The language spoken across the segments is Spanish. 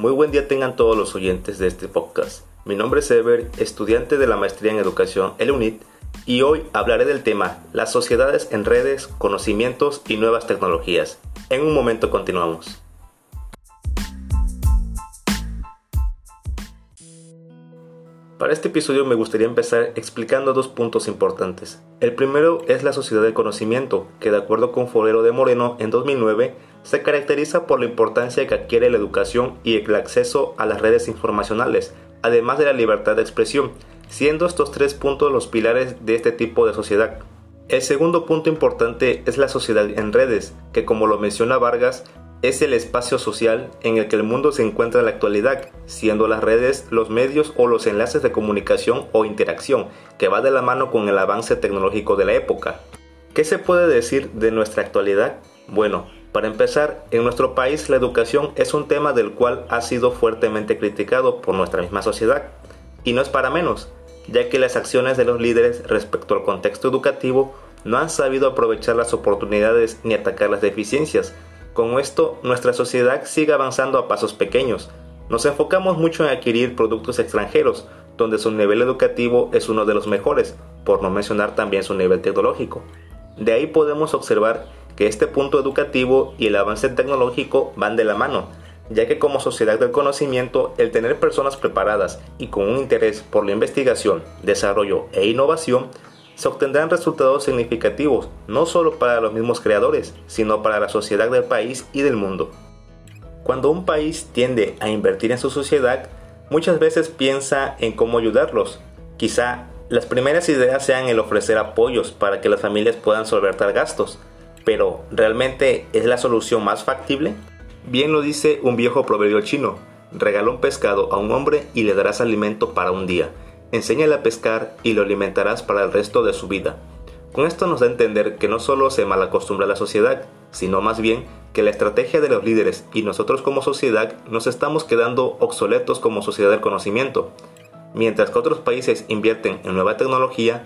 Muy buen día tengan todos los oyentes de este podcast. Mi nombre es Ever, estudiante de la maestría en educación el UNIT, y hoy hablaré del tema las sociedades en redes, conocimientos y nuevas tecnologías. En un momento continuamos. Para este episodio me gustaría empezar explicando dos puntos importantes. El primero es la sociedad del conocimiento, que de acuerdo con Forero de Moreno en 2009 se caracteriza por la importancia que adquiere la educación y el acceso a las redes informacionales, además de la libertad de expresión, siendo estos tres puntos los pilares de este tipo de sociedad. El segundo punto importante es la sociedad en redes, que como lo menciona Vargas, es el espacio social en el que el mundo se encuentra en la actualidad, siendo las redes los medios o los enlaces de comunicación o interacción, que va de la mano con el avance tecnológico de la época. ¿Qué se puede decir de nuestra actualidad? Bueno, para empezar, en nuestro país la educación es un tema del cual ha sido fuertemente criticado por nuestra misma sociedad, y no es para menos, ya que las acciones de los líderes respecto al contexto educativo no han sabido aprovechar las oportunidades ni atacar las deficiencias, con esto, nuestra sociedad sigue avanzando a pasos pequeños. Nos enfocamos mucho en adquirir productos extranjeros, donde su nivel educativo es uno de los mejores, por no mencionar también su nivel tecnológico. De ahí podemos observar que este punto educativo y el avance tecnológico van de la mano, ya que como sociedad del conocimiento, el tener personas preparadas y con un interés por la investigación, desarrollo e innovación se obtendrán resultados significativos no solo para los mismos creadores, sino para la sociedad del país y del mundo. Cuando un país tiende a invertir en su sociedad, muchas veces piensa en cómo ayudarlos. Quizá las primeras ideas sean el ofrecer apoyos para que las familias puedan solventar gastos, pero ¿realmente es la solución más factible? Bien lo dice un viejo proverbio chino, regala un pescado a un hombre y le darás alimento para un día enséñale a pescar y lo alimentarás para el resto de su vida. Con esto nos da a entender que no solo se malacostumbra la sociedad, sino más bien que la estrategia de los líderes y nosotros como sociedad nos estamos quedando obsoletos como sociedad del conocimiento. Mientras que otros países invierten en nueva tecnología,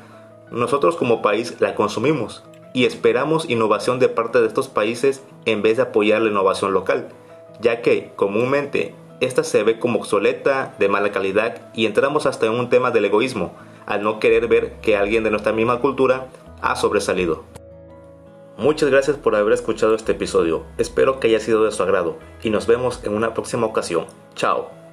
nosotros como país la consumimos y esperamos innovación de parte de estos países en vez de apoyar la innovación local, ya que comúnmente esta se ve como obsoleta, de mala calidad y entramos hasta en un tema del egoísmo, al no querer ver que alguien de nuestra misma cultura ha sobresalido. Muchas gracias por haber escuchado este episodio, espero que haya sido de su agrado y nos vemos en una próxima ocasión. Chao.